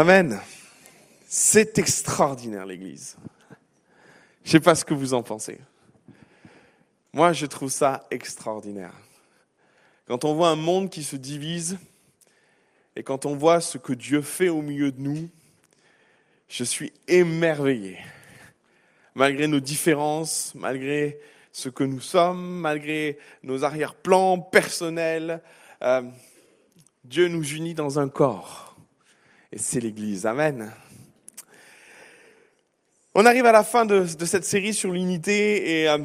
Amen. C'est extraordinaire l'Église. Je ne sais pas ce que vous en pensez. Moi, je trouve ça extraordinaire. Quand on voit un monde qui se divise et quand on voit ce que Dieu fait au milieu de nous, je suis émerveillé. Malgré nos différences, malgré ce que nous sommes, malgré nos arrière-plans personnels, euh, Dieu nous unit dans un corps. Et c'est l'Église. Amen. On arrive à la fin de, cette série sur l'unité et euh,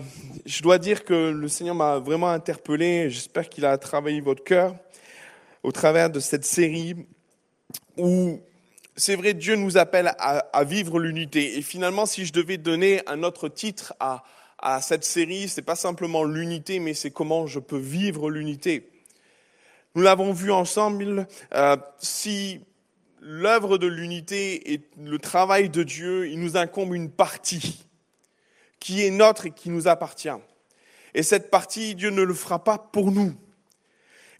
je dois dire que le Seigneur m'a vraiment interpellé. J'espère qu'il a travaillé votre cœur au travers de cette série où c'est vrai, Dieu nous appelle à, vivre l'unité. Et finalement, si je devais donner un autre titre à, cette série, c'est pas simplement l'unité, mais c'est comment je peux vivre l'unité. Nous l'avons vu ensemble. Euh, si l'œuvre de l'unité et le travail de Dieu, il nous incombe une partie qui est notre et qui nous appartient. Et cette partie, Dieu ne le fera pas pour nous.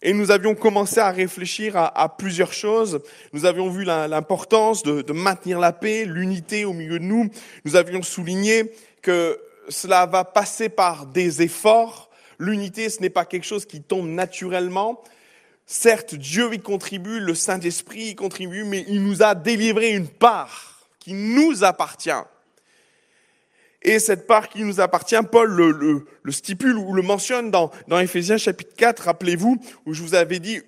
Et nous avions commencé à réfléchir à, plusieurs choses. Nous avions vu l'importance de, de maintenir la paix, l'unité au milieu de nous. Nous avions souligné que cela va passer par des efforts. L'unité, ce n'est pas quelque chose qui tombe naturellement. Certes, Dieu y contribue, le Saint-Esprit y contribue, mais il nous a délivré une part qui nous appartient. Et cette part qui nous appartient, Paul le, stipule ou le mentionne dans, dans Éphésiens chapitre 4, rappelez-vous, où je vous avais dit,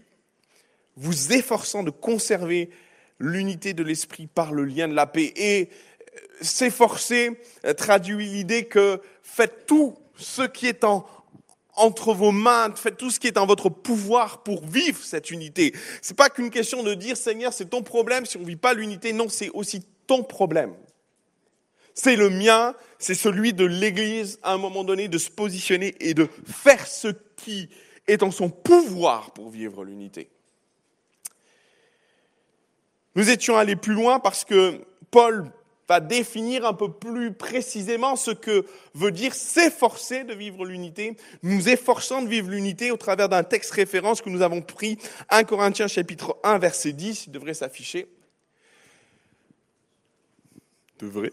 vous efforçant de conserver l'unité de l'esprit par le lien de la paix. Et euh, s'efforcer euh, traduit l'idée que faites tout ce qui est en, entre vos mains, faites tout ce qui est en votre pouvoir pour vivre cette unité. C'est pas qu'une question de dire Seigneur, c'est ton problème si on vit pas l'unité. Non, c'est aussi ton problème. C'est le mien, c'est celui de l'Église à un moment donné de se positionner et de faire ce qui est en son pouvoir pour vivre l'unité. Nous étions allés plus loin parce que Paul va définir un peu plus précisément ce que veut dire s'efforcer de vivre l'unité, nous efforçons de vivre l'unité au travers d'un texte référence que nous avons pris, 1 Corinthiens chapitre 1 verset 10, il devrait s'afficher. Devrait.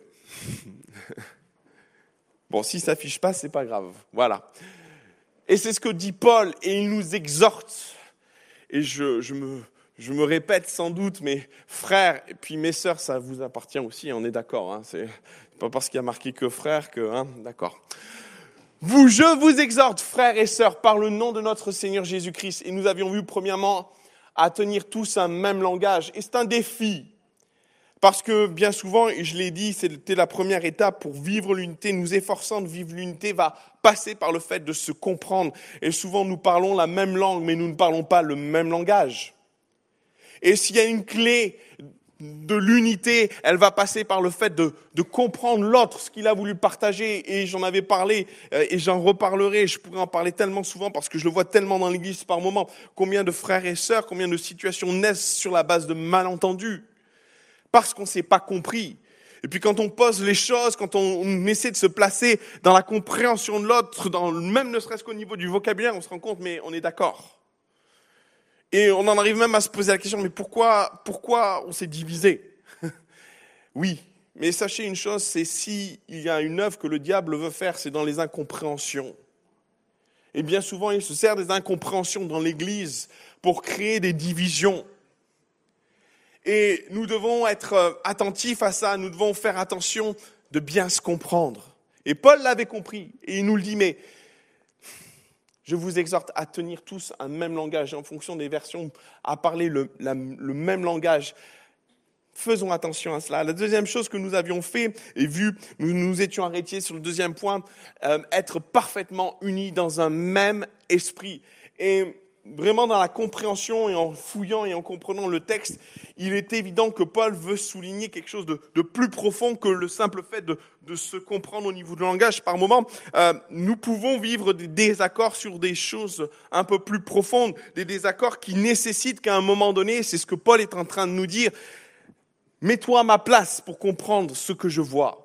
bon, si ça s'affiche pas, c'est pas grave. Voilà. Et c'est ce que dit Paul, et il nous exhorte. Et je, je, me, je me répète sans doute, mes frères, et puis mes sœurs, ça vous appartient aussi, on est d'accord. Hein, c'est pas parce qu'il y a marqué que frères que, hein, d'accord. Vous, je vous exhorte, frères et sœurs, par le nom de notre Seigneur Jésus-Christ. Et nous avions vu premièrement à tenir tous un même langage. Et c'est un défi. Parce que bien souvent, et je l'ai dit, c'était la première étape pour vivre l'unité, nous efforçant de vivre l'unité va passer par le fait de se comprendre. Et souvent, nous parlons la même langue, mais nous ne parlons pas le même langage. Et s'il y a une clé de l'unité, elle va passer par le fait de, de comprendre l'autre, ce qu'il a voulu partager. Et j'en avais parlé euh, et j'en reparlerai. Je pourrais en parler tellement souvent parce que je le vois tellement dans l'Église par moment. Combien de frères et sœurs, combien de situations naissent sur la base de malentendus parce qu'on ne s'est pas compris. Et puis quand on pose les choses, quand on, essaie de se placer dans la compréhension de l'autre, dans même ne serait-ce qu'au niveau du vocabulaire, on se rend compte, mais on est d'accord. Et on en arrive même à se poser la question, mais pourquoi, pourquoi on s'est divisé? Oui, mais sachez une chose, c'est si il y a une œuvre que le diable veut faire, c'est dans les incompréhensions. Et bien souvent, il se sert des incompréhensions dans l'Église pour créer des divisions. Et nous devons être euh, attentifs à ça, nous devons faire attention de bien se comprendre. Et Paul l'avait compris, et il nous le dit, mais je vous exhorte à tenir tous un même langage, en fonction des versions, à parler le, même langage. Faisons attention à cela. La deuxième chose que nous avions fait et vu, nous nous étions arrêtés sur le deuxième point, euh, être parfaitement unis dans un même esprit. Et vraiment dans la compréhension et en fouillant et en comprenant le texte, il est évident que Paul veut souligner quelque chose de, plus profond que le simple fait de, se comprendre au niveau du langage. Par moment, euh, nous pouvons vivre des désaccords sur des choses un peu plus profondes, des désaccords qui nécessitent qu'à un moment donné, c'est ce que Paul est en train de nous dire, mets-toi à ma place pour comprendre ce que je vois.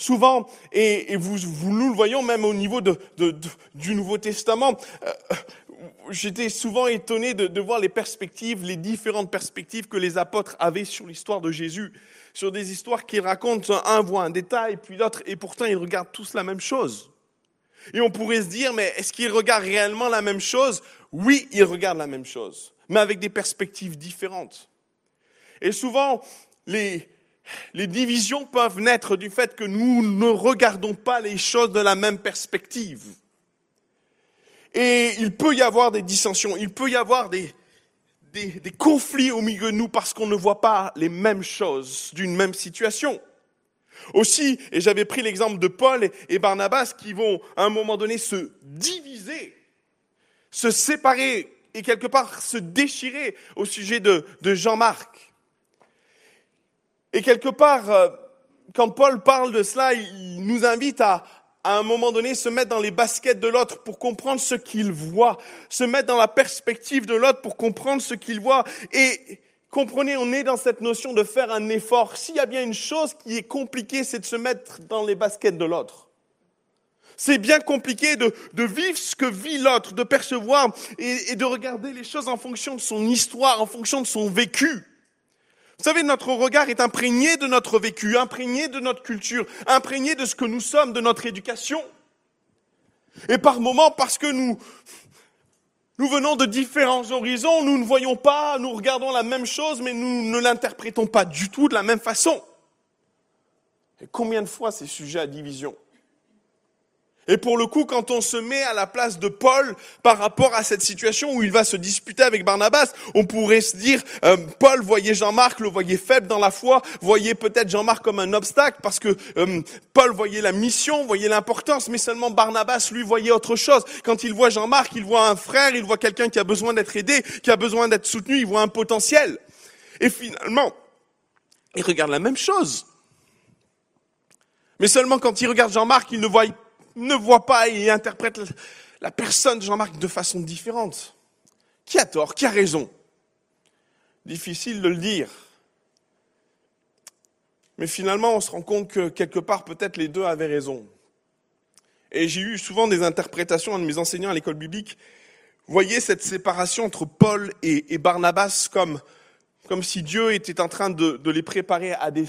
Souvent, et, vous, nous le voyons même au niveau du Nouveau Testament, euh, j'étais souvent étonné de, voir les perspectives, les différentes perspectives que les apôtres avaient sur l'histoire de Jésus, sur des histoires qu'ils racontent, un voit un détail, puis l'autre, et pourtant ils regardent tous la même chose. Et on pourrait se dire, mais est-ce qu'ils regardent réellement la même chose? Oui, ils regardent la même chose, mais avec des perspectives différentes. Et souvent, les, les divisions peuvent naître du fait que nous ne regardons pas les choses de la même perspective. Et il peut y avoir des dissensions, il peut y avoir des, des, conflits au milieu de nous parce qu'on ne voit pas les mêmes choses d'une même situation. Aussi, et j'avais pris l'exemple de Paul et Barnabas qui vont à un moment donné se diviser, se séparer et quelque part se déchirer au sujet de, de Jean-Marc. Et quelque part, euh, quand Paul parle de cela, il nous invite à, à un moment donné, se mettre dans les baskets de l'autre pour comprendre ce qu'il voit, se mettre dans la perspective de l'autre pour comprendre ce qu'il voit. Et comprenez, on est dans cette notion de faire un effort. S'il y a bien une chose qui est compliquée, c'est de se mettre dans les baskets de l'autre. C'est bien compliqué de, de, vivre ce que vit l'autre, de percevoir et, et de regarder les choses en fonction de son histoire, en fonction de son vécu. Vous savez, notre regard est imprégné de notre vécu, imprégné de notre culture, imprégné de ce que nous sommes, de notre éducation. Et par moments, parce que nous, nous venons de différents horizons, nous ne voyons pas, nous regardons la même chose, mais nous ne l'interprétons pas du tout de la même façon. Et combien de fois c'est sujet à division et pour le coup, quand on se met à la place de Paul par rapport à cette situation où il va se disputer avec Barnabas, on pourrait se dire, euh, Paul voyait Jean-Marc, le voyait faible dans la foi, voyait peut-être Jean-Marc comme un obstacle parce que euh, Paul voyait la mission, voyait l'importance, mais seulement Barnabas, lui, voyait autre chose. Quand il voit Jean-Marc, il voit un frère, il voit quelqu'un qui a besoin d'être aidé, qui a besoin d'être soutenu, il voit un potentiel. Et finalement, il regarde la même chose. Mais seulement quand il regarde Jean-Marc, il ne voit ne voit pas et interprète la personne de Jean-Marc de façon différente. Qui a tort Qui a raison? Difficile de le dire. Mais finalement, on se rend compte que quelque part, peut-être les deux avaient raison. Et j'ai eu souvent des interprétations de mes enseignants à l'école biblique. Voyez cette séparation entre Paul et, Barnabas comme, comme si Dieu était en train de, les préparer à des,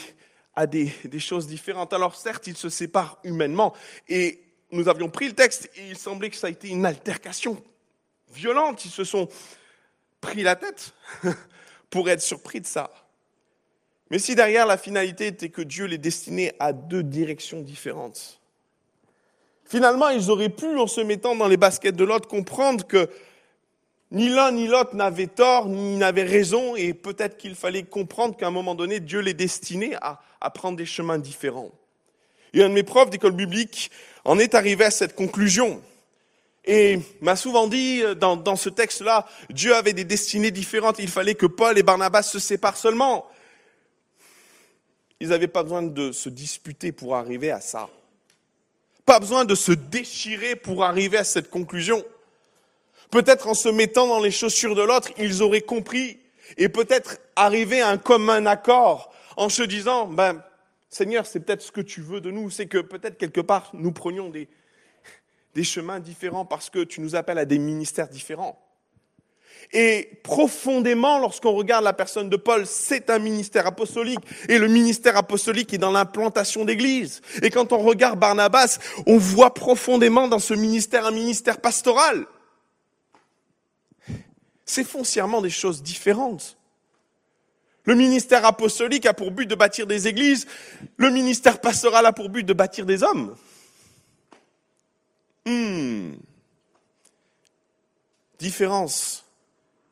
à des, des, choses différentes. Alors certes, ils se séparent humainement. Et nous avions pris le texte et il semblait que ça a été une altercation violente. Ils se sont pris la tête pour être surpris de ça. Mais si derrière la finalité était que Dieu les destinait à deux directions différentes, finalement ils auraient pu, en se mettant dans les baskets de l'autre, comprendre que ni l'un ni l'autre n'avait tort, ni n'avait raison, et peut-être qu'il fallait comprendre qu'à un moment donné, Dieu les destinait à, à prendre des chemins différents. Et un de mes profs d'école biblique en est arrivé à cette conclusion. Et m'a souvent dit euh, dans, dans ce texte-là, Dieu avait des destinées différentes. Il fallait que Paul et Barnabas se séparent seulement. Ils n'avaient pas besoin de se disputer pour arriver à ça. Pas besoin de se déchirer pour arriver à cette conclusion. Peut-être en se mettant dans les chaussures de l'autre, ils auraient compris et peut-être arrivé à un commun accord en se disant, ben, Seigneur, c'est peut-être ce que tu veux de nous, c'est que peut-être quelque part nous prenions des, des chemins différents parce que tu nous appelles à des ministères différents. Et profondément, lorsqu'on regarde la personne de Paul, c'est un ministère apostolique. Et le ministère apostolique est dans l'implantation d'église. Et quand on regarde Barnabas, on voit profondément dans ce ministère un ministère pastoral. C'est foncièrement des choses différentes. Le ministère apostolique a pour but de bâtir des églises. Le ministère pastoral a pour but de bâtir des hommes. Hmm. Différence.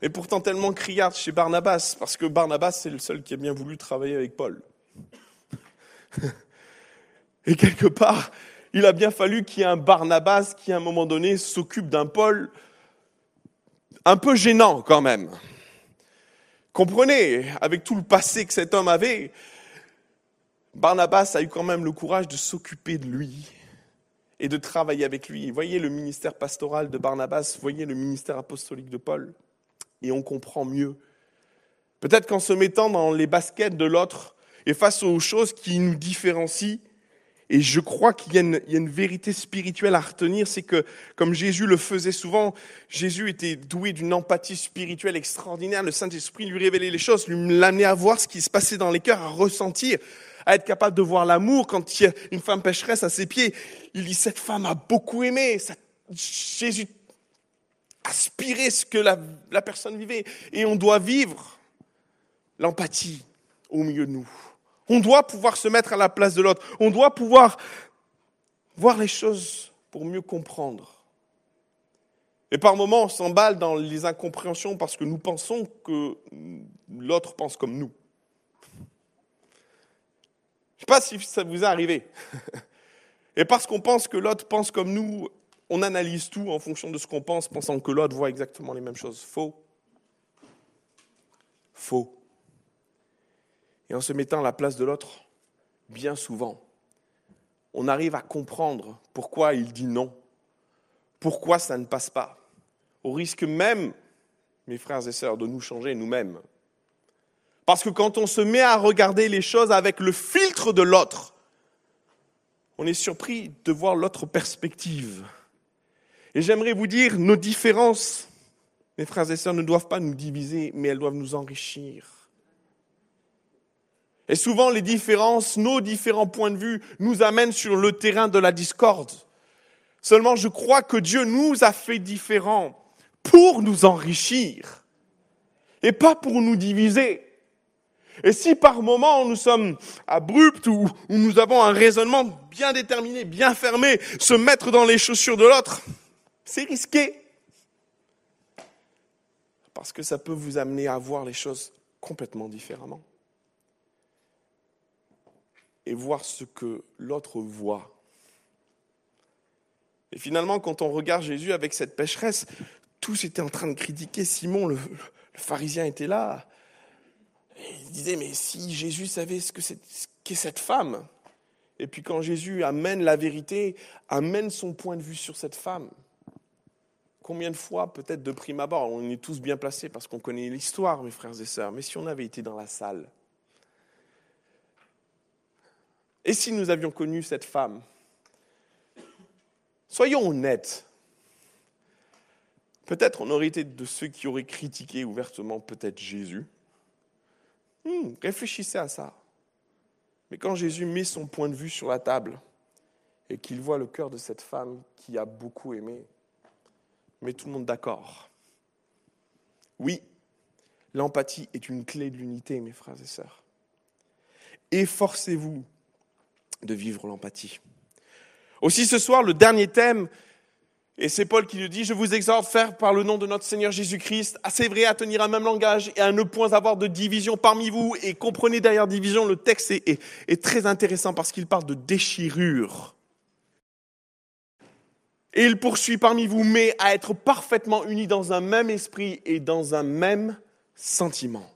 Et pourtant tellement criarde chez Barnabas, parce que Barnabas, c'est le seul qui a bien voulu travailler avec Paul. Et quelque part, il a bien fallu qu'il y ait un Barnabas qui, à un moment donné, s'occupe d'un Paul un peu gênant quand même. Comprenez, avec tout le passé que cet homme avait, Barnabas a eu quand même le courage de s'occuper de lui et de travailler avec lui. Voyez le ministère pastoral de Barnabas, voyez le ministère apostolique de Paul, et on comprend mieux. Peut-être qu'en se mettant dans les baskets de l'autre et face aux choses qui nous différencient, Et je crois qu'il y, a une vérité spirituelle à retenir, c'est que, comme Jésus le faisait souvent, Jésus était doué d'une empathie spirituelle extraordinaire. Le Saint-Esprit lui révélait les choses, lui l'amenait à voir ce qui se passait dans les cœurs, à ressentir, à être capable de voir l'amour. Quand il y a une femme pécheresse à ses pieds, il dit, cette femme a beaucoup aimé. Jésus aspirait ce que la, la personne vivait. Et on doit vivre l'empathie au milieu de nous. On doit pouvoir se mettre à la place de l'autre. On doit pouvoir voir les choses pour mieux comprendre. Et par moments, on s'emballe dans les incompréhensions parce que nous pensons que l'autre pense comme nous. Je ne sais pas si ça vous est arrivé. Et parce qu'on pense que l'autre pense comme nous, on analyse tout en fonction de ce qu'on pense, pensant que l'autre voit exactement les mêmes choses. Faux. Faux. Et en se mettant à la place de l'autre, bien souvent, on arrive à comprendre pourquoi il dit non, pourquoi ça ne passe pas, au risque même, mes frères et sœurs, de nous changer nous-mêmes. Parce que quand on se met à regarder les choses avec le filtre de l'autre, on est surpris de voir l'autre perspective. Et j'aimerais vous dire, nos différences, mes frères et sœurs, ne doivent pas nous diviser, mais elles doivent nous enrichir. Et souvent, les différences, nos différents points de vue nous amènent sur le terrain de la discorde. Seulement, je crois que Dieu nous a fait différents pour nous enrichir et pas pour nous diviser. Et si par moment nous sommes abrupts ou, ou, nous avons un raisonnement bien déterminé, bien fermé, se mettre dans les chaussures de l'autre, c'est risqué. Parce que ça peut vous amener à voir les choses complètement différemment et voir ce que l'autre voit. Et finalement, quand on regarde Jésus avec cette pécheresse, tous étaient en train de critiquer. Simon, le, pharisien, était là. il disait, mais si Jésus savait ce qu'est cette femme, et puis quand Jésus amène la vérité, amène son point de vue sur cette femme, combien de fois, peut-être de prime abord, on est tous bien placés parce qu'on connaît l'histoire, mes frères et sœurs, mais si on avait été dans la salle, et si nous avions connu cette femme? Soyons honnêtes. Peut-être on aurait été de ceux qui auraient critiqué ouvertement peut-être Jésus. Hmm, réfléchissez à ça. Mais quand Jésus met son point de vue sur la table et qu'il voit le cœur de cette femme qui a beaucoup aimé, met tout le monde d'accord. Oui, l'empathie est une clé de l'unité, mes frères et sœurs. Efforcez-vous de vivre l'empathie. Aussi ce soir, le dernier thème, et c'est Paul qui le dit, je vous exhorte, faire par le nom de notre Seigneur Jésus-Christ, assez vrai à tenir un même langage et à ne point avoir de division parmi vous. Et comprenez derrière division, le texte est, est très intéressant parce qu'il parle de déchirure. Et il poursuit parmi vous, mais à être parfaitement unis dans un même esprit et dans un même sentiment.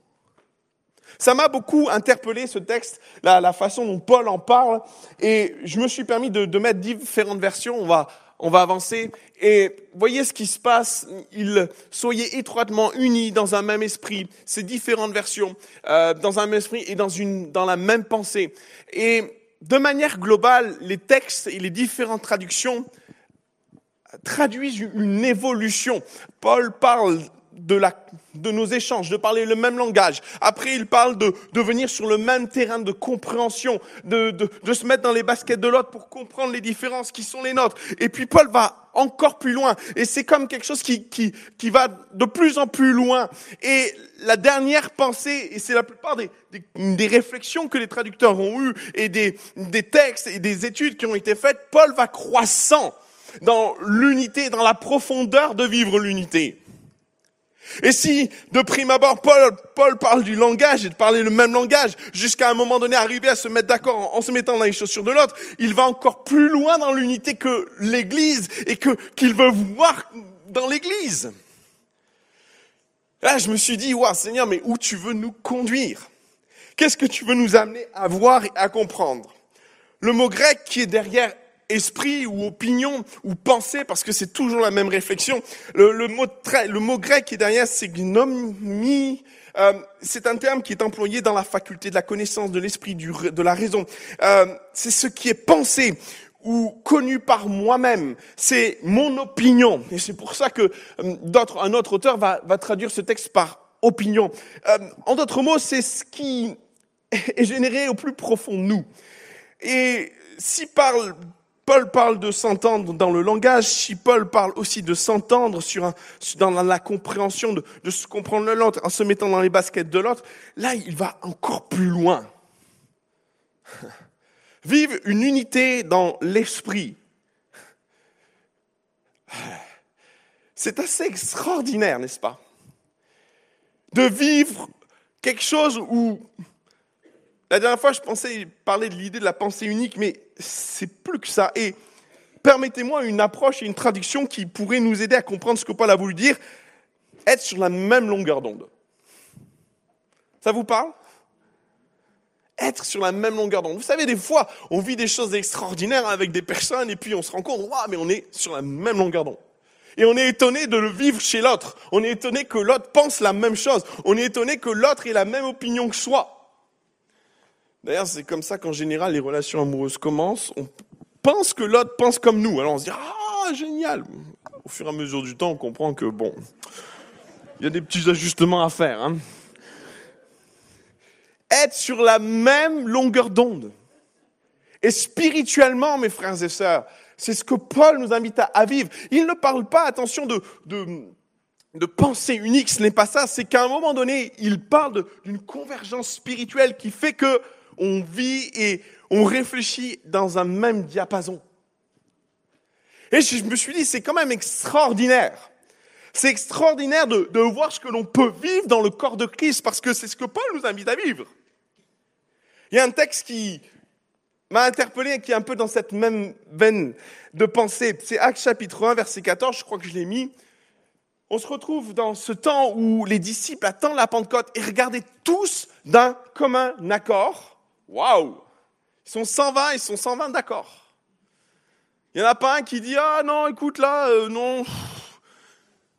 Ça m'a beaucoup interpellé ce texte, la, façon dont Paul en parle, et je me suis permis de, mettre différentes versions. On va, on va avancer. Et voyez ce qui se passe. Il, soyez étroitement unis dans un même esprit. Ces différentes versions, euh, dans un même esprit et dans une, dans la même pensée. Et de manière globale, les textes et les différentes traductions traduisent une évolution. Paul parle de, la, de nos échanges, de parler le même langage. Après, il parle de, de venir sur le même terrain de compréhension, de, de, de se mettre dans les baskets de l'autre pour comprendre les différences qui sont les nôtres. Et puis Paul va encore plus loin. Et c'est comme quelque chose qui, qui, qui va de plus en plus loin. Et la dernière pensée, et c'est la plupart des, des, des, réflexions que les traducteurs ont eues, et des, des textes et des études qui ont été faites, Paul va croissant dans l'unité, dans la profondeur de vivre l'unité. Et si, de prime abord, Paul, Paul parle du langage et de parler le même langage, jusqu'à un moment donné arriver à se mettre d'accord en, se mettant dans les chaussures de l'autre, il va encore plus loin dans l'unité que l'Église et que qu'il veut voir dans l'Église. Là, je me suis dit, waouh, Seigneur, mais où tu veux nous conduire? Qu'est-ce que tu veux nous amener à voir et à comprendre? Le mot grec qui est derrière esprit ou opinion ou pensée, parce que c'est toujours la même réflexion. Le, mot, le mot grec qui est derrière, c'est gnomie. Euh, c'est un terme qui est employé dans la faculté de la connaissance, de l'esprit, de la raison. Euh, c'est ce qui est pensé ou connu par moi-même. C'est mon opinion. Et c'est pour ça que euh, d'autres, un autre auteur va, va, traduire ce texte par opinion. Euh, en d'autres mots, c'est ce qui est généré au plus profond de nous. Et si parle, Paul parle de s'entendre dans le langage, si Paul parle aussi de s'entendre sur dans la compréhension de, de se comprendre l'autre en se mettant dans les baskets de l'autre, là, il va encore plus loin. Vive une unité dans l'esprit. C'est assez extraordinaire, n'est-ce pas? De vivre quelque chose où... La dernière fois, je pensais parler de l'idée de la pensée unique, mais c'est plus que ça. Et permettez-moi une approche et une traduction qui pourrait nous aider à comprendre ce que Paul a voulu dire. Être sur la même longueur d'onde. Ça vous parle? Être sur la même longueur d'onde. Vous savez, des fois, on vit des choses extraordinaires avec des personnes et puis on se rend compte, waouh, mais on est sur la même longueur d'onde. Et on est étonné de le vivre chez l'autre. On est étonné que l'autre pense la même chose. On est étonné que l'autre ait la même opinion que soi. D'ailleurs, c'est comme ça qu'en général, les relations amoureuses commencent. On pense que l'autre pense comme nous. Alors on se dit, ah, génial. Au fur et à mesure du temps, on comprend que, bon, il y a des petits ajustements à faire. Hein être sur la même longueur d'onde. Et spirituellement, mes frères et sœurs, c'est ce que Paul nous invite à, vivre. Il ne parle pas, attention, de, de, de pensée unique, ce n'est pas ça, c'est qu'à un moment donné, il parle d'une convergence spirituelle qui fait que on vit et on réfléchit dans un même diapason. Et je me suis dit, c'est quand même extraordinaire. C'est extraordinaire de, voir ce que l'on peut vivre dans le corps de Christ, parce que c'est ce que Paul nous invite à vivre. Il y a un texte qui m'a interpellé et qui est un peu dans cette même veine de pensée. C'est Actes chapitre 1, verset 14, je crois que je l'ai mis. On se retrouve dans ce temps où les disciples attendent la Pentecôte et regardaient tous d'un commun accord. Waouh Ils sont 120, ils sont 120 d'accord. Il n'y en a pas un qui dit Ah non, écoute là, euh, non.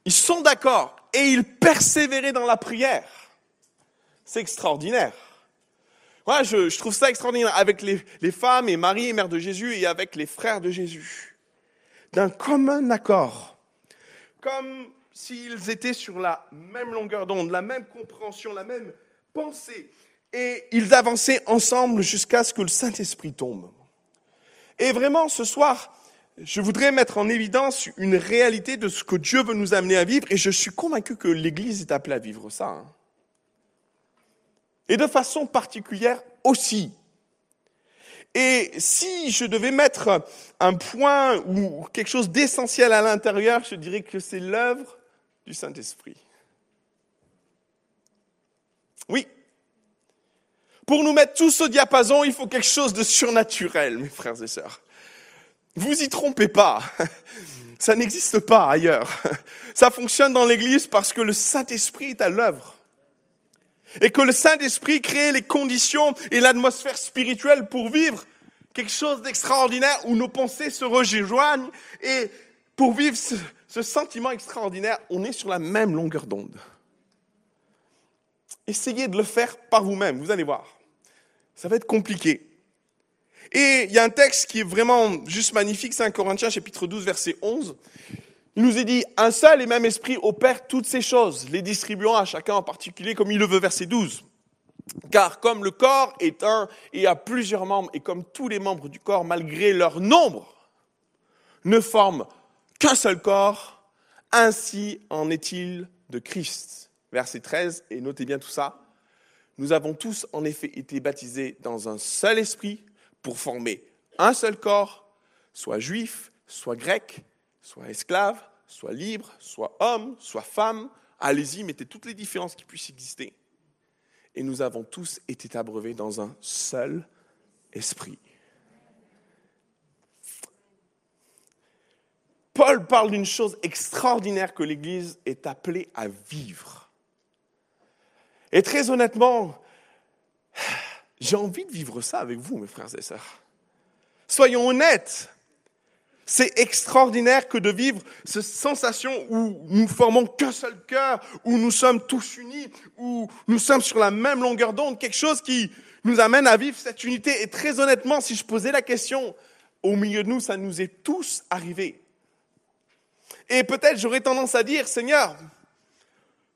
Ils sont d'accord et ils persévéraient dans la prière. C'est extraordinaire. Je, trouve ça extraordinaire avec les, les, femmes et Marie et mère de Jésus et avec les frères de Jésus. D'un commun accord. Comme s'ils étaient sur la même longueur d'onde, la même compréhension, la même pensée. Et ils avançaient ensemble jusqu'à ce que le Saint-Esprit tombe. Et vraiment, ce soir, je voudrais mettre en évidence une réalité de ce que Dieu veut nous amener à vivre. Et je suis convaincu que l'Église est appelée à vivre ça. Hein et de façon particulière aussi. Et si je devais mettre un point ou quelque chose d'essentiel à l'intérieur, je dirais que c'est l'œuvre du Saint-Esprit. Oui. Pour nous mettre tous au diapason, il faut quelque chose de surnaturel, mes frères et sœurs. Vous y trompez pas. Ça n'existe pas ailleurs. Ça fonctionne dans l'Église parce que le Saint-Esprit est à l'œuvre et que le Saint-Esprit crée les conditions et l'atmosphère spirituelle pour vivre quelque chose d'extraordinaire où nos pensées se rejoignent et pour vivre ce, ce, sentiment extraordinaire, on est sur la même longueur d'onde. Essayez de le faire par vous-même, vous allez voir. Ça va être compliqué. Et il y a un texte qui est vraiment juste magnifique, c'est un Corinthiens chapitre 12 verset 11. Il nous est dit, un seul et même esprit opère toutes ces choses, les distribuant à chacun en particulier comme il le veut, verset 12. Car comme le corps est un et a plusieurs membres, et comme tous les membres du corps, malgré leur nombre, ne forment qu'un seul corps, ainsi en est-il de Christ. Verset 13, et notez bien tout ça. Nous avons tous en effet été baptisés dans un seul esprit pour former un seul corps, soit juif, soit grec, soit esclave, soit libre, soit homme, soit femme. Allez-y, mettez toutes les différences qui puissent exister. Et nous avons tous été abreuvés dans un seul esprit. Paul parle d'une chose extraordinaire que l'Église est appelée à vivre. Et très honnêtement, j'ai envie de vivre ça avec vous, mes frères et sœurs. Soyons honnêtes. C'est extraordinaire que de vivre cette sensation où nous formons qu'un seul cœur, où nous sommes tous unis, où nous sommes sur la même longueur d'onde, quelque chose qui nous amène à vivre cette unité. Et très honnêtement, si je posais la question, au milieu de nous, ça nous est tous arrivé. Et peut-être j'aurais tendance à dire, Seigneur,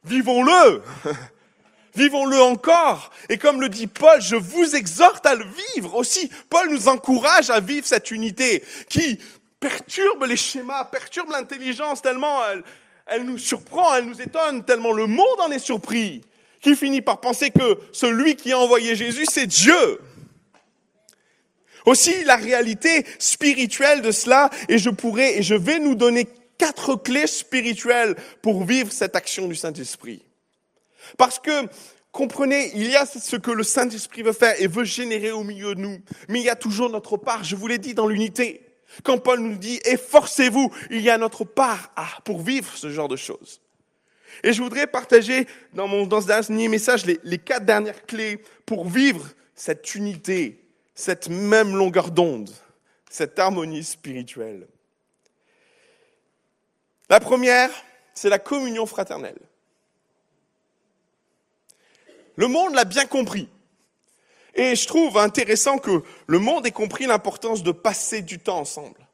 vivons-le, vivons-le encore. Et comme le dit Paul, je vous exhorte à le vivre aussi. Paul nous encourage à vivre cette unité qui perturbe les schémas, perturbe l'intelligence tellement elle, nous surprend, elle nous étonne, tellement le monde en est surpris, qu'il finit par penser que celui qui a envoyé Jésus, c'est Dieu. Aussi la réalité spirituelle de cela, et je pourrais, et je vais nous donner quatre clés spirituelles pour vivre cette action du Saint-Esprit. Parce que, comprenez, il y a ce que le Saint-Esprit veut faire et veut générer au milieu de nous. Mais il y a toujours notre part, je vous l'ai dit, dans l'unité. Quand Paul nous dit, efforcez-vous, il y a notre part pour vivre ce genre de choses. Et je voudrais partager dans, mon, dans ce dernier message les quatre dernières clés pour vivre cette unité, cette même longueur d'onde, cette harmonie spirituelle. La première, c'est la communion fraternelle. Le monde l'a bien compris. Et je trouve intéressant que le monde ait compris l'importance de passer du temps ensemble.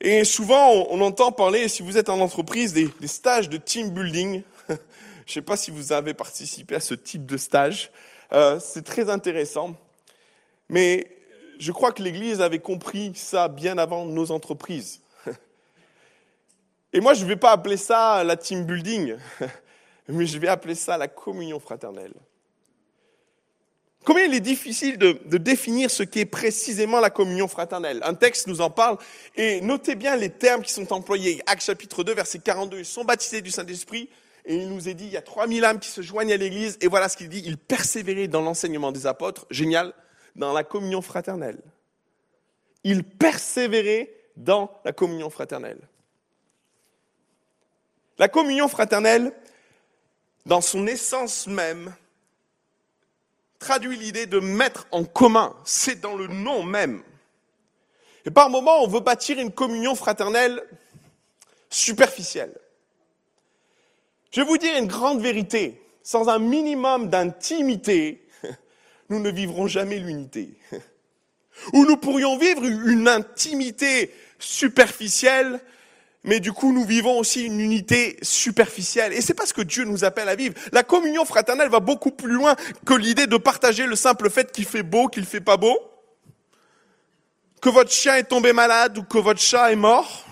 Et souvent, on, entend parler, si vous êtes en entreprise, des, stages de team building. je ne sais pas si vous avez participé à ce type de stage. Euh, c'est très intéressant. Mais je crois que l'Église avait compris ça bien avant nos entreprises. Et moi, je ne vais pas appeler ça la team building, mais je vais appeler ça la communion fraternelle. Combien il est difficile de, définir ce qu'est précisément la communion fraternelle? Un texte nous en parle, et notez bien les termes qui sont employés. Actes chapitre 2, verset 42, ils sont baptisés du Saint-Esprit, et il nous est dit, il y a 3000 âmes qui se joignent à l'Église, et voilà ce qu'il dit, ils persévéraient dans l'enseignement des apôtres, génial, dans la communion fraternelle. Ils persévéraient dans la communion fraternelle. La communion fraternelle, dans son essence même, traduit l'idée de mettre en commun. C'est dans le nom même. Et par moments, on veut bâtir une communion fraternelle superficielle. Je vais vous dire une grande vérité. Sans un minimum d'intimité, nous ne vivrons jamais l'unité. Ou nous pourrions vivre une intimité superficielle mais du coup, nous vivons aussi une unité superficielle. Et c'est pas ce que Dieu nous appelle à vivre. La communion fraternelle va beaucoup plus loin que l'idée de partager le simple fait qu'il fait beau, qu'il fait pas beau, que votre chien est tombé malade ou que votre chat est mort.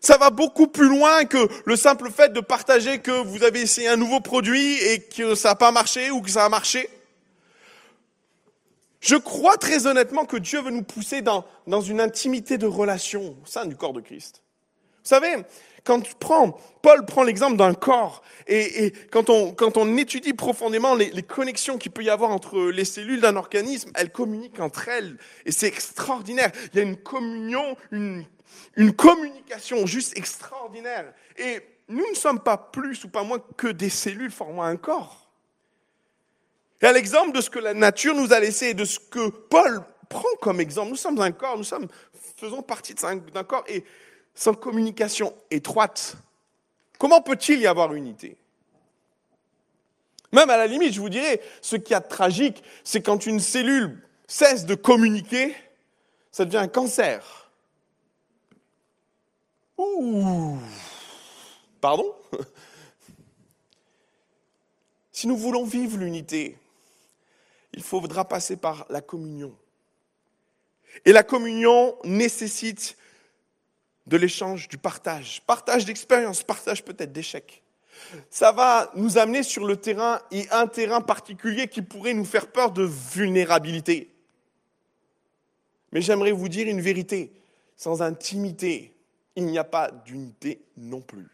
Ça va beaucoup plus loin que le simple fait de partager que vous avez essayé un nouveau produit et que ça n'a pas marché ou que ça a marché. Je crois très honnêtement que Dieu veut nous pousser dans, dans une intimité de relation au sein du corps de Christ. Vous savez, quand tu prends, Paul prend l'exemple d'un corps, et, et, quand, on, quand on étudie profondément les, les connexions qu'il peut y avoir entre les cellules d'un organisme, elles communiquent entre elles, et c'est extraordinaire. Il y a une communion, une, une communication juste extraordinaire. Et nous ne sommes pas plus ou pas moins que des cellules formant un corps. Et à l'exemple de ce que la nature nous a laissé de ce que Paul prend comme exemple, nous sommes un corps, nous sommes, faisons partie d'un corps et sans communication étroite, comment peut-il y avoir unité? Même à la limite, je vous dirais, ce qui est tragique, c'est quand une cellule cesse de communiquer, ça devient un cancer. Ouh! Pardon? Si nous voulons vivre l'unité, il faudra passer par la communion. Et la communion nécessite de l'échange, du partage, partage d'expérience, partage peut-être d'échecs. Ça va nous amener sur le terrain et un terrain particulier qui pourrait nous faire peur de vulnérabilité. Mais j'aimerais vous dire une vérité. Sans intimité, il n'y a pas d'unité non plus.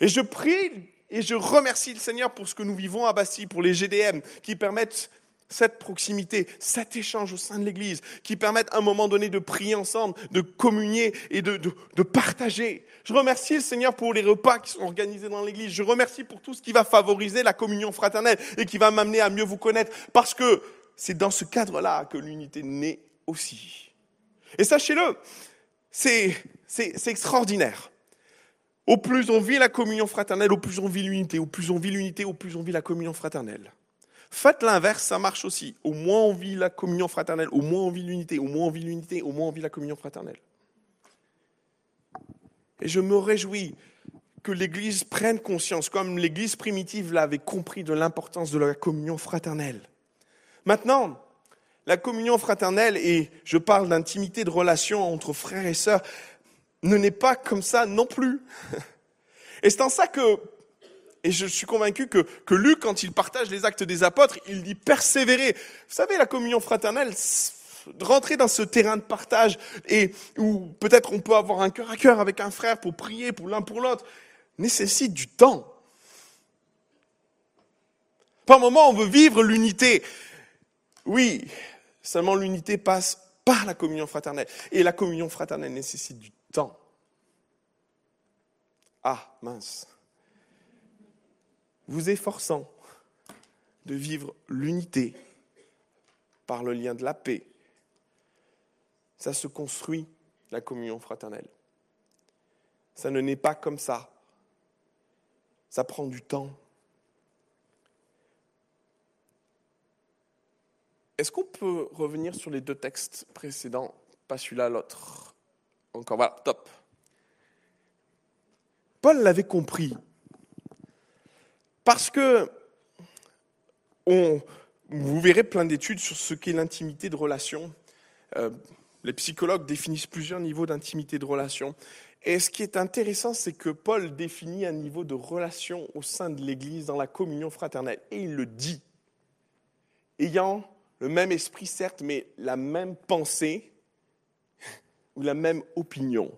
Et je prie et je remercie le Seigneur pour ce que nous vivons à Bastille, pour les GDM qui permettent cette proximité, cet échange au sein de l'Église, qui permettent à un moment donné de prier ensemble, de communier et de, de, partager. Je remercie le Seigneur pour les repas qui sont organisés dans l'Église. Je remercie pour tout ce qui va favoriser la communion fraternelle et qui va m'amener à mieux vous connaître, parce que c'est dans ce cadre-là que l'unité naît aussi. Et sachez-le, c'est extraordinaire. Au plus on vit la communion fraternelle, au plus on vit l'unité. Au plus on vit l'unité, au plus on vit la communion fraternelle. Faites l'inverse, ça marche aussi. Au moins on vit la communion fraternelle, au moins on vit l'unité, au moins on vit l'unité, au moins on vit la communion fraternelle. Et je me réjouis que l'Église prenne conscience, comme l'Église primitive l'avait compris, de l'importance de la communion fraternelle. Maintenant, la communion fraternelle, et je parle d'intimité de relation entre frères et sœurs, ne n'est pas comme ça non plus. Et c'est en ça que, et je suis convaincu que, que Luc, quand il partage les actes des apôtres, il dit persévérer. Vous savez, la communion fraternelle, rentrer dans ce terrain de partage et où peut-être on peut avoir un cœur à cœur avec un frère pour prier pour l'un pour l'autre, nécessite du temps. Par moment, on veut vivre l'unité. Oui, seulement l'unité passe par la communion fraternelle. Et la communion fraternelle nécessite du temps. Ah, mince. Vous efforçant de vivre l'unité par le lien de la paix, ça se construit, la communion fraternelle. Ça ne naît pas comme ça. Ça prend du temps. Est-ce qu'on peut revenir sur les deux textes précédents Pas celui-là, l'autre? Encore, voilà, top. Paul l'avait compris. Parce que vous verrez plein d'études sur ce qu'est l'intimité de relation. Euh, les psychologues définissent plusieurs niveaux d'intimité de relation. Et ce qui est intéressant, c'est que Paul définit un niveau de relation au sein de l'Église dans la communion fraternelle. Et il le dit, ayant le même esprit, certes, mais la même pensée ou la même opinion.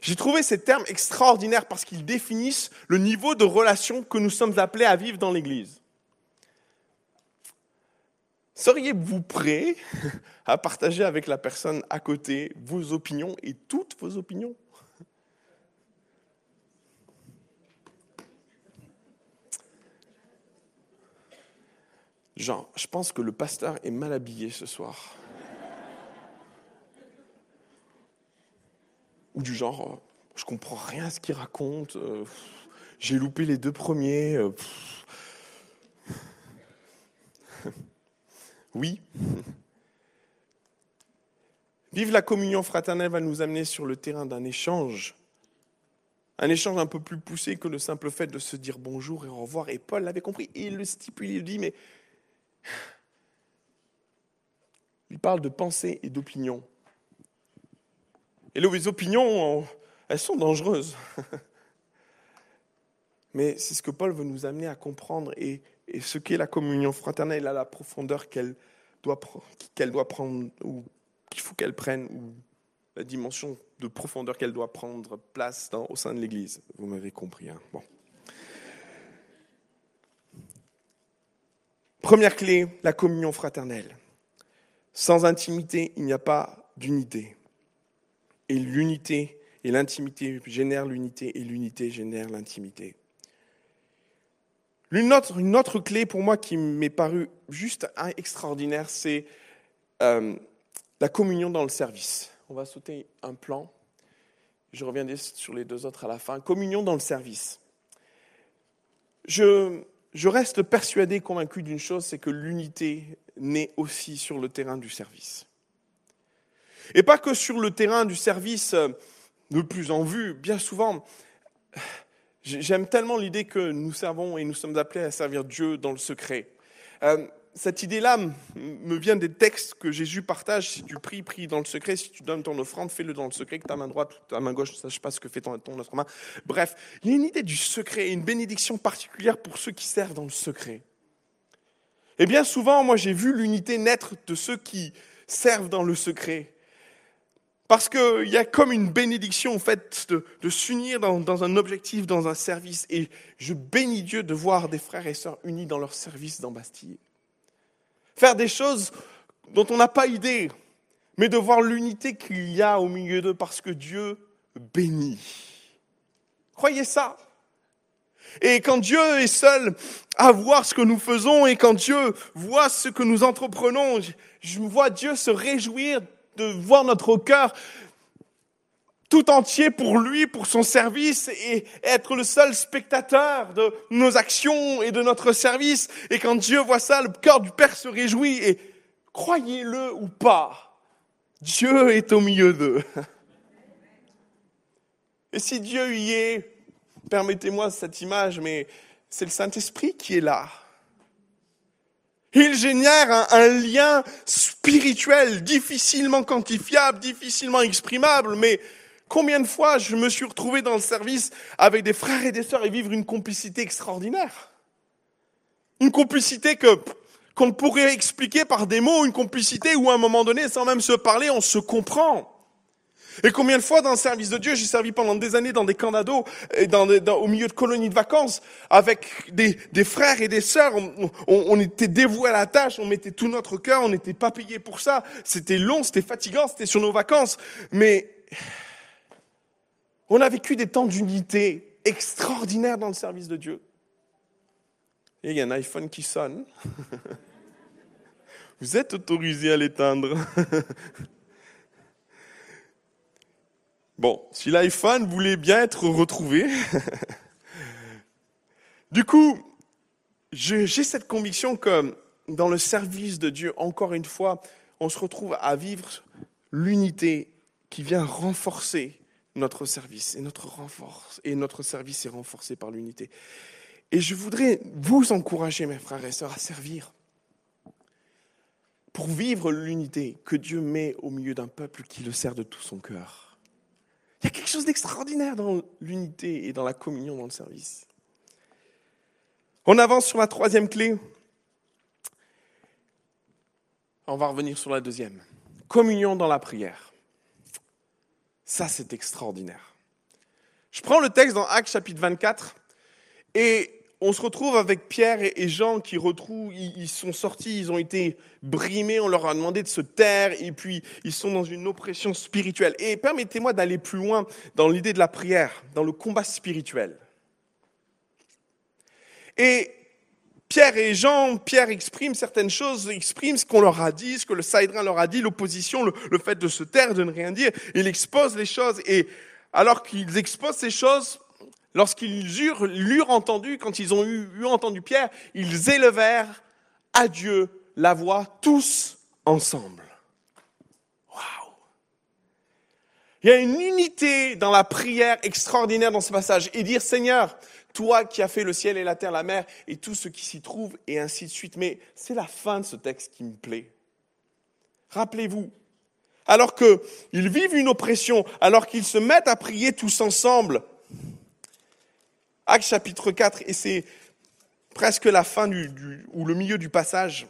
J'ai trouvé ces termes extraordinaires parce qu'ils définissent le niveau de relation que nous sommes appelés à vivre dans l'Église. Seriez-vous prêt à partager avec la personne à côté vos opinions et toutes vos opinions? Genre, je pense que le pasteur est mal habillé ce soir. Ou du genre, euh, je comprends rien à ce qu'il raconte, euh, j'ai loupé les deux premiers. Euh, oui. Vive la communion fraternelle va nous amener sur le terrain d'un échange. Un échange un peu plus poussé que le simple fait de se dire bonjour et au revoir. Et Paul l'avait compris. Il le stipule, il dit, mais il parle de pensée et d'opinion. Et les opinions, elles sont dangereuses. Mais c'est ce que Paul veut nous amener à comprendre et, ce qu'est la communion fraternelle à la profondeur qu'elle doit, prendre, ou qu'il faut qu'elle prenne, ou la dimension de profondeur qu'elle doit prendre place au sein de l'Église. Vous m'avez compris. Hein bon. Première clé, la communion fraternelle. Sans intimité, il n'y a pas d'unité. Et l'unité et l'intimité génèrent l'unité et l'unité génère l'intimité. Une autre, une autre clé pour moi qui m'est parue juste extraordinaire, c'est euh, la communion dans le service. On va sauter un plan. Je reviendrai sur les deux autres à la fin. Communion dans le service. Je, je reste persuadé, convaincu d'une chose, c'est que l'unité naît aussi sur le terrain du service. Et pas que sur le terrain du service euh, le plus en vue, bien souvent, j'aime tellement l'idée que nous servons et nous sommes appelés à servir Dieu dans le secret. Euh, cette idée-là me vient des textes que Jésus partage. Si tu pries, prie dans le secret. Si tu donnes ton offrande, fais-le dans le secret, que ta main droite ou ta main gauche ne sache pas ce que fait ton, ton autre main. Bref, il y a une idée du secret, une bénédiction particulière pour ceux qui servent dans le secret. Et bien souvent, moi j'ai vu l'unité naître de ceux qui servent dans le secret. Parce qu'il y a comme une bénédiction en fait de, de s'unir dans, dans, un objectif, dans un service. Et je bénis Dieu de voir des frères et sœurs unis dans leur service dans Bastille faire des choses dont on n'a pas idée, mais de voir l'unité qu'il y a au milieu d'eux parce que Dieu bénit. Croyez ça. Et quand Dieu est seul à voir ce que nous faisons et quand Dieu voit ce que nous entreprenons, je vois Dieu se réjouir de voir notre cœur tout entier pour lui, pour son service, et être le seul spectateur de nos actions et de notre service. Et quand Dieu voit ça, le cœur du Père se réjouit, et croyez-le ou pas, Dieu est au milieu d'eux. Et si Dieu y est, permettez-moi cette image, mais c'est le Saint-Esprit qui est là. Il génère un, lien spirituel difficilement quantifiable, difficilement exprimable, mais Combien de fois je me suis retrouvé dans le service avec des frères et des sœurs et vivre une complicité extraordinaire? Une complicité que qu'on pourrait expliquer par des mots, une complicité où à un moment donné, sans même se parler, on se comprend. Et combien de fois dans le service de Dieu, j'ai servi pendant des années dans des camps d'ados, et dans, au milieu de colonies de vacances, avec des, des frères et des sœurs, on, on, on, était dévoués à la tâche, on mettait tout notre cœur, on n'était pas payé pour ça. C'était long, c'était fatigant, c'était sur nos vacances. Mais on a vécu des temps d'unité extraordinaires dans le service de Dieu. Et il y a un iPhone qui sonne. Vous êtes autorisé à l'éteindre. bon, si l'iPhone voulait bien être retrouvé. du coup, j'ai cette conviction que dans le service de Dieu, encore une fois, on se retrouve à vivre l'unité qui vient renforcer notre service et notre renforce et notre service est renforcé par l'unité. Et je voudrais vous encourager, mes frères et sœurs, à servir pour vivre l'unité que Dieu met au milieu d'un peuple qui le sert de tout son cœur. Il y a quelque chose d'extraordinaire dans l'unité et dans la communion dans le service. On avance sur la troisième clé. On va revenir sur la deuxième. Communion dans la prière. Ça, c'est extraordinaire. Je prends le texte dans Actes chapitre 24 et on se retrouve avec Pierre et Jean qui retrouvent, ils sont sortis, ils ont été brimés, on leur a demandé de se taire et puis ils sont dans une oppression spirituelle. Et permettez-moi d'aller plus loin dans l'idée de la prière, dans le combat spirituel. Et Pierre et Jean, Pierre exprime certaines choses, exprime ce qu'on leur a dit, ce que le Saïdrin leur a dit, l'opposition, le, le, fait de se taire, de ne rien dire. Il expose les choses et alors qu'ils exposent ces choses, lorsqu'ils eurent, l'eurent entendu, quand ils ont eu, eu entendu Pierre, ils élevèrent à Dieu la voix tous ensemble. Waouh! Il y a une unité dans la prière extraordinaire dans ce passage et dire Seigneur, toi qui as fait le ciel et la terre, la mer et tout ce qui s'y trouve, et ainsi de suite. Mais c'est la fin de ce texte qui me plaît. Rappelez-vous, alors qu'ils vivent une oppression, alors qu'ils se mettent à prier tous ensemble, Acte chapitre 4, et c'est presque la fin du, ou le milieu du passage,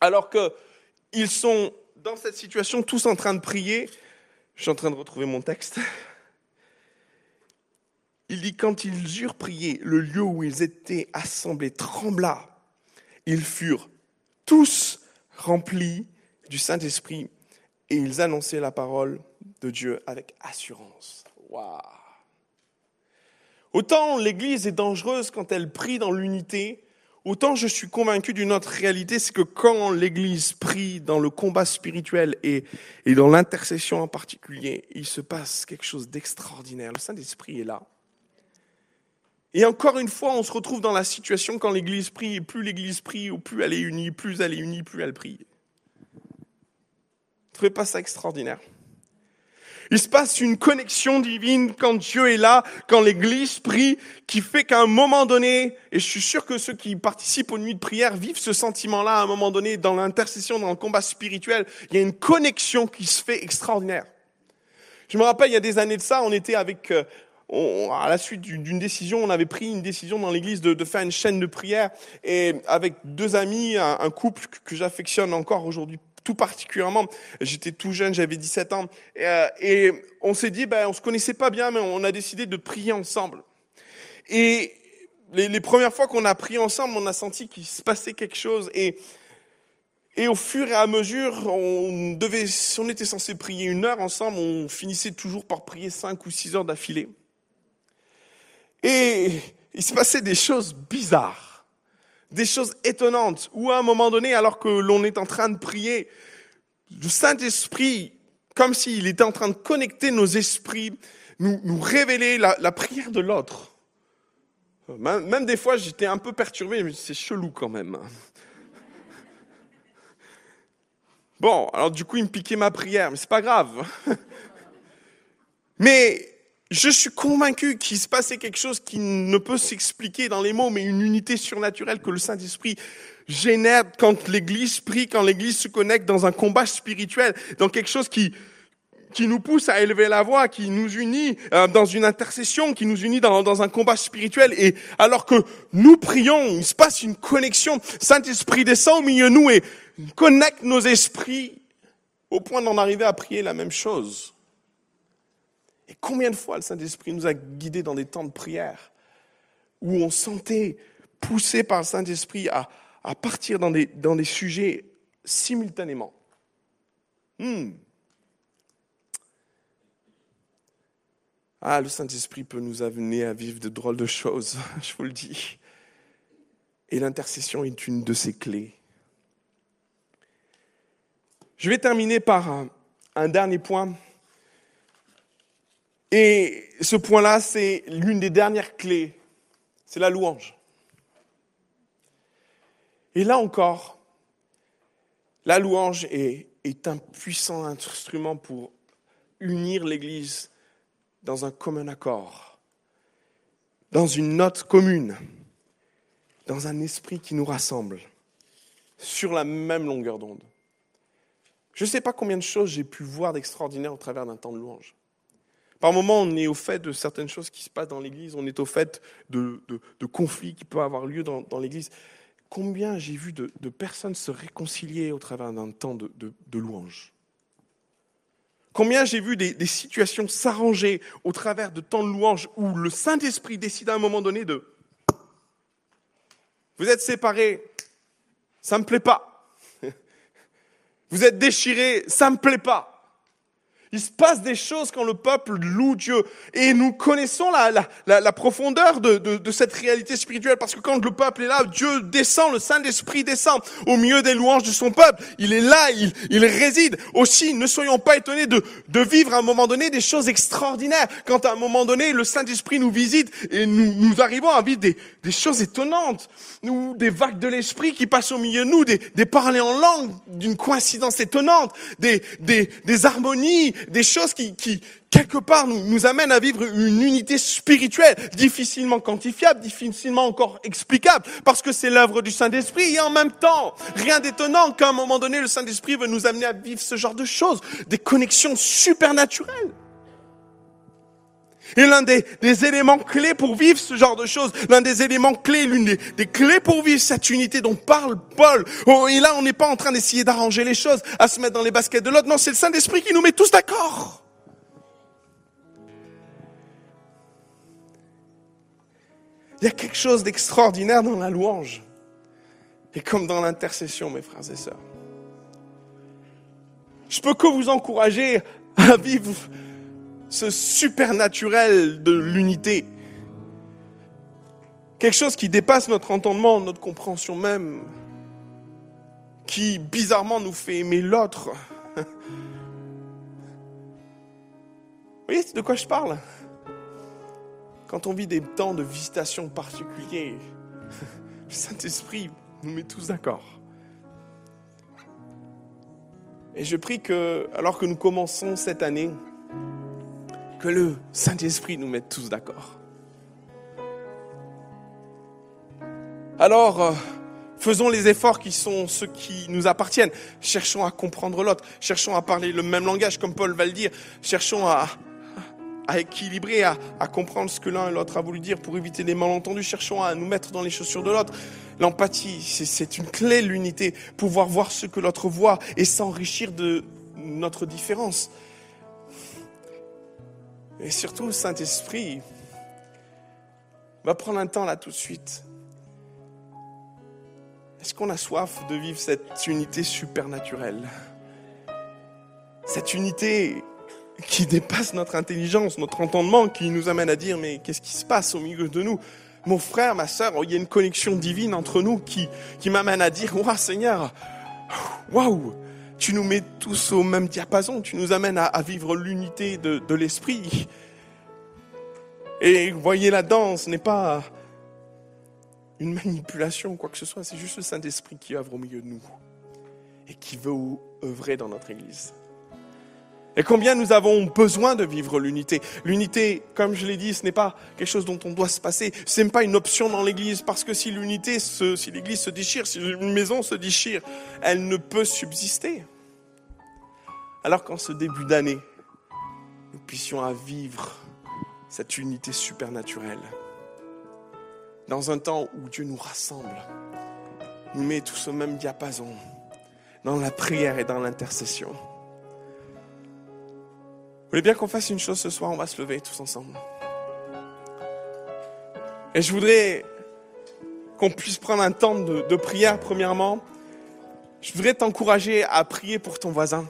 alors qu'ils sont dans cette situation tous en train de prier, je suis en train de retrouver mon texte, il dit, quand ils eurent prié, le lieu où ils étaient assemblés trembla. Ils furent tous remplis du Saint-Esprit et ils annonçaient la parole de Dieu avec assurance. Waouh! Autant l'Église est dangereuse quand elle prie dans l'unité, autant je suis convaincu d'une autre réalité, c'est que quand l'Église prie dans le combat spirituel et, dans l'intercession en particulier, il se passe quelque chose d'extraordinaire. Le Saint-Esprit est là. Et encore une fois, on se retrouve dans la situation quand l'Église prie, et plus l'Église prie, ou plus elle est unie, plus elle est unie, plus elle prie. Vous trouvez pas ça extraordinaire? Il se passe une connexion divine quand Dieu est là, quand l'Église prie, qui fait qu'à un moment donné, et je suis sûr que ceux qui participent aux nuits de prière vivent ce sentiment-là à un moment donné, dans l'intercession, dans le combat spirituel, il y a une connexion qui se fait extraordinaire. Je me rappelle, il y a des années de ça, on était avec euh, à la suite d'une décision, on avait pris une décision dans l'église de, faire une chaîne de prière et avec deux amis, un couple que j'affectionne encore aujourd'hui tout particulièrement. J'étais tout jeune, j'avais 17 ans et, euh, et on s'est dit, ben, on se connaissait pas bien, mais on a décidé de prier ensemble. Et les, les premières fois qu'on a prié ensemble, on a senti qu'il se passait quelque chose et et au fur et à mesure, on devait, on était censé prier une heure ensemble, on finissait toujours par prier cinq ou six heures d'affilée. Et il se passait des choses bizarres, des choses étonnantes, où à un moment donné, alors que l'on est en train de prier, le Saint-Esprit, comme s'il était en train de connecter nos esprits, nous, révéler la, la prière de l'autre. Même, même des fois, j'étais un peu perturbé, mais c'est chelou quand même. Bon, alors du coup, il me piquait ma prière, mais c'est pas grave. Mais je suis convaincu qu'il se passait quelque chose qui ne peut s'expliquer dans les mots, mais une unité surnaturelle que le Saint-Esprit génère quand l'Église prie, quand l'Église se connecte dans un combat spirituel, dans quelque chose qui, qui nous pousse à élever la voix, qui nous unit euh, dans une intercession, qui nous unit dans, dans, un combat spirituel. Et alors que nous prions, il se passe une connexion. Saint-Esprit descend au milieu de nous et connecte nos esprits au point d'en arriver à prier la même chose. Et combien de fois le Saint-Esprit nous a guidés dans des temps de prière où on sentait poussé par le Saint-Esprit à, à, partir dans des, dans des sujets simultanément? Hmm. Ah, le Saint-Esprit peut nous amener à vivre de drôles de choses, je vous le dis. Et l'intercession est une de ces clés. Je vais terminer par un dernier point et ce point-là, c'est l'une des dernières clés. C'est la louange. Et là encore, la louange est, un puissant instrument pour unir l'Église dans un commun accord, dans une note commune, dans un esprit qui nous rassemble, sur la même longueur d'onde. Je ne sais pas combien de choses j'ai pu voir d'extraordinaire au travers d'un temps de louange. Par moments, on est au fait de certaines choses qui se passent dans l'Église, on est au fait de, conflits qui peuvent avoir lieu dans, l'Église. Combien j'ai vu de, personnes se réconcilier au travers d'un temps de, louange? Combien j'ai vu des, des situations s'arranger au travers de temps de louange où le Saint-Esprit décide à un moment donné de Vous êtes séparés, ça ne me plaît pas. Vous êtes déchirés, ça ne me plaît pas. Il se passe des choses quand le peuple loue Dieu. Et nous connaissons la, la, la, la profondeur de, de, de, cette réalité spirituelle. Parce que quand le peuple est là, Dieu descend, le Saint-Esprit descend au milieu des louanges de son peuple. Il est là, il, il réside. Aussi, ne soyons pas étonnés de, de vivre à un moment donné des choses extraordinaires. Quand à un moment donné, le Saint-Esprit nous visite et nous, nous arrivons à vivre des, des choses étonnantes. Nous, des vagues de l'Esprit qui passent au milieu de nous, des, des parler en langue d'une coïncidence étonnante, des, des, des harmonies, des choses qui, qui quelque part, nous, nous amènent à vivre une unité spirituelle difficilement quantifiable, difficilement encore explicable, parce que c'est l'œuvre du Saint-Esprit. Et en même temps, rien d'étonnant qu'à un moment donné, le Saint-Esprit veut nous amener à vivre ce genre de choses, des connexions supernaturelles. Et l'un des, des, éléments clés pour vivre ce genre de choses, l'un des éléments clés, l'une des, des, clés pour vivre cette unité dont parle Paul. Oh, et là, on n'est pas en train d'essayer d'arranger les choses, à se mettre dans les baskets de l'autre. Non, c'est le Saint-Esprit qui nous met tous d'accord. Il y a quelque chose d'extraordinaire dans la louange. Et comme dans l'intercession, mes frères et sœurs. Je peux que vous encourager à vivre ce supernaturel de l'unité. Quelque chose qui dépasse notre entendement, notre compréhension même, qui bizarrement nous fait aimer l'autre. Vous voyez de quoi je parle? Quand on vit des temps de visitation particuliers, le Saint-Esprit nous met tous d'accord. Et je prie que, alors que nous commençons cette année, que le Saint-Esprit nous mette tous d'accord. Alors, euh, faisons les efforts qui sont ceux qui nous appartiennent. Cherchons à comprendre l'autre. Cherchons à parler le même langage, comme Paul va le dire. Cherchons à, équilibrer, à, comprendre ce que l'un et l'autre a voulu dire pour éviter les malentendus. Cherchons à nous mettre dans les chaussures de l'autre. L'empathie, c'est une clé l'unité. Pouvoir voir ce que l'autre voit et s'enrichir de notre différence. Et surtout, Saint-Esprit va prendre un temps là tout de suite. Est-ce qu'on a soif de vivre cette unité supernaturelle? Cette unité qui dépasse notre intelligence, notre entendement, qui nous amène à dire mais qu'est-ce qui se passe au milieu de nous? Mon frère, ma soeur, il y a une connexion divine entre nous qui, qui m'amène à dire Waouh Seigneur, waouh tu nous mets tous au même diapason, tu nous amènes à, vivre l'unité de, l'esprit. Et voyez, la danse n'est pas une manipulation, quoi que ce soit, c'est juste le Saint-Esprit qui œuvre au milieu de nous et qui veut œuvrer dans notre Église. Et combien nous avons besoin de vivre l'unité. L'unité, comme je l'ai dit, ce n'est pas quelque chose dont on doit se passer. Ce n'est pas une option dans l'Église, parce que si l'unité, si l'Église se déchire, si une maison se déchire, elle ne peut subsister. Alors qu'en ce début d'année, nous puissions vivre cette unité supernaturelle. Dans un temps où Dieu nous rassemble, nous met tous au même diapason, dans la prière et dans l'intercession. Voulez bien qu'on fasse une chose ce soir? On va se lever tous ensemble. Et je voudrais qu'on puisse prendre un temps de, prière, premièrement. Je voudrais t'encourager à prier pour ton voisin,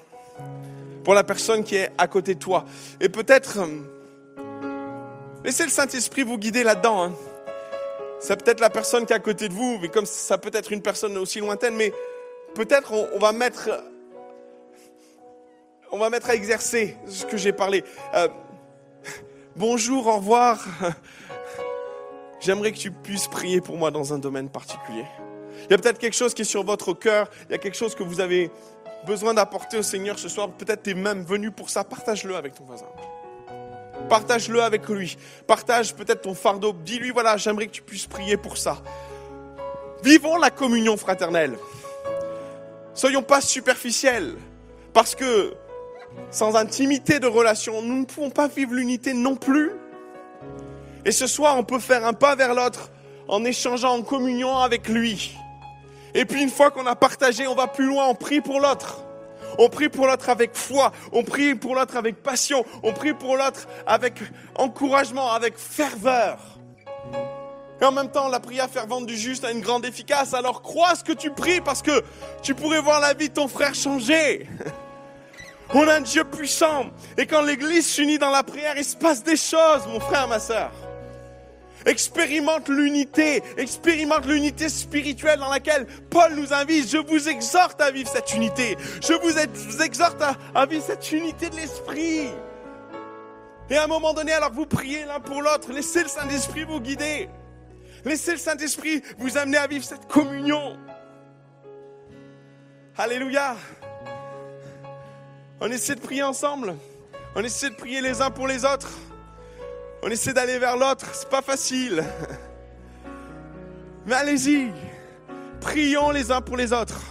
pour la personne qui est à côté de toi. Et peut-être, euh, laissez le Saint-Esprit vous guider là-dedans. Hein. C'est peut-être la personne qui est à côté de vous, mais comme ça peut être une personne aussi lointaine, mais peut-être on va mettre on va mettre à exercer ce que j'ai parlé. Euh, bonjour, au revoir. J'aimerais que tu puisses prier pour moi dans un domaine particulier. Il y a peut-être quelque chose qui est sur votre cœur, il y a quelque chose que vous avez besoin d'apporter au Seigneur ce soir. Peut-être tu es même venu pour ça. Partage-le avec ton voisin. Partage-le avec lui. Partage peut-être ton fardeau. Dis-lui, voilà, j'aimerais que tu puisses prier pour ça. Vivons la communion fraternelle. Soyons pas superficiels. Parce que sans intimité de relation, nous ne pouvons pas vivre l'unité non plus. Et ce soir, on peut faire un pas vers l'autre en échangeant en communion avec lui. Et puis une fois qu'on a partagé, on va plus loin, on prie pour l'autre. On prie pour l'autre avec foi, on prie pour l'autre avec passion, on prie pour l'autre avec encouragement, avec ferveur. Et en même temps, la prière fervente du juste a une grande efficace. Alors crois ce que tu pries parce que tu pourrais voir la vie de ton frère changer. On a un Dieu puissant. Et quand l'Église s'unit dans la prière, il se passe des choses, mon frère, ma soeur. Expérimente l'unité, expérimente l'unité spirituelle dans laquelle Paul nous invite. Je vous exhorte à vivre cette unité. Je vous exhorte à, vivre cette unité de l'esprit. Et à un moment donné, alors vous priez l'un pour l'autre, laissez le Saint-Esprit vous guider. Laissez le Saint-Esprit vous amener à vivre cette communion. Alléluia. On essaie de prier ensemble. On essaie de prier les uns pour les autres. On essaie d'aller vers l'autre. C'est pas facile. Mais allez-y. Prions les uns pour les autres.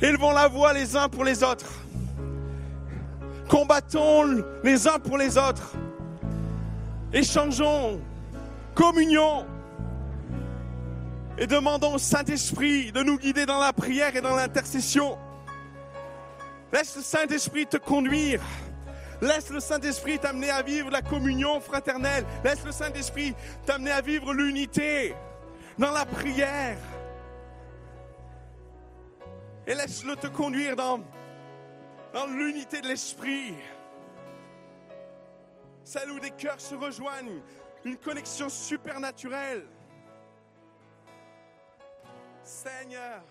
Élevons la voix les uns pour les autres. Combattons les uns pour les autres. Échangeons. Communions. Et demandons au Saint-Esprit de nous guider dans la prière et dans l'intercession. Laisse le Saint-Esprit te conduire. Laisse le Saint-Esprit t'amener à vivre la communion fraternelle. Laisse le Saint-Esprit t'amener à vivre l'unité dans la prière. Et laisse-le te conduire dans, l'unité de l'Esprit. Celle où des cœurs se rejoignent, une connexion supernaturelle. Seigneur.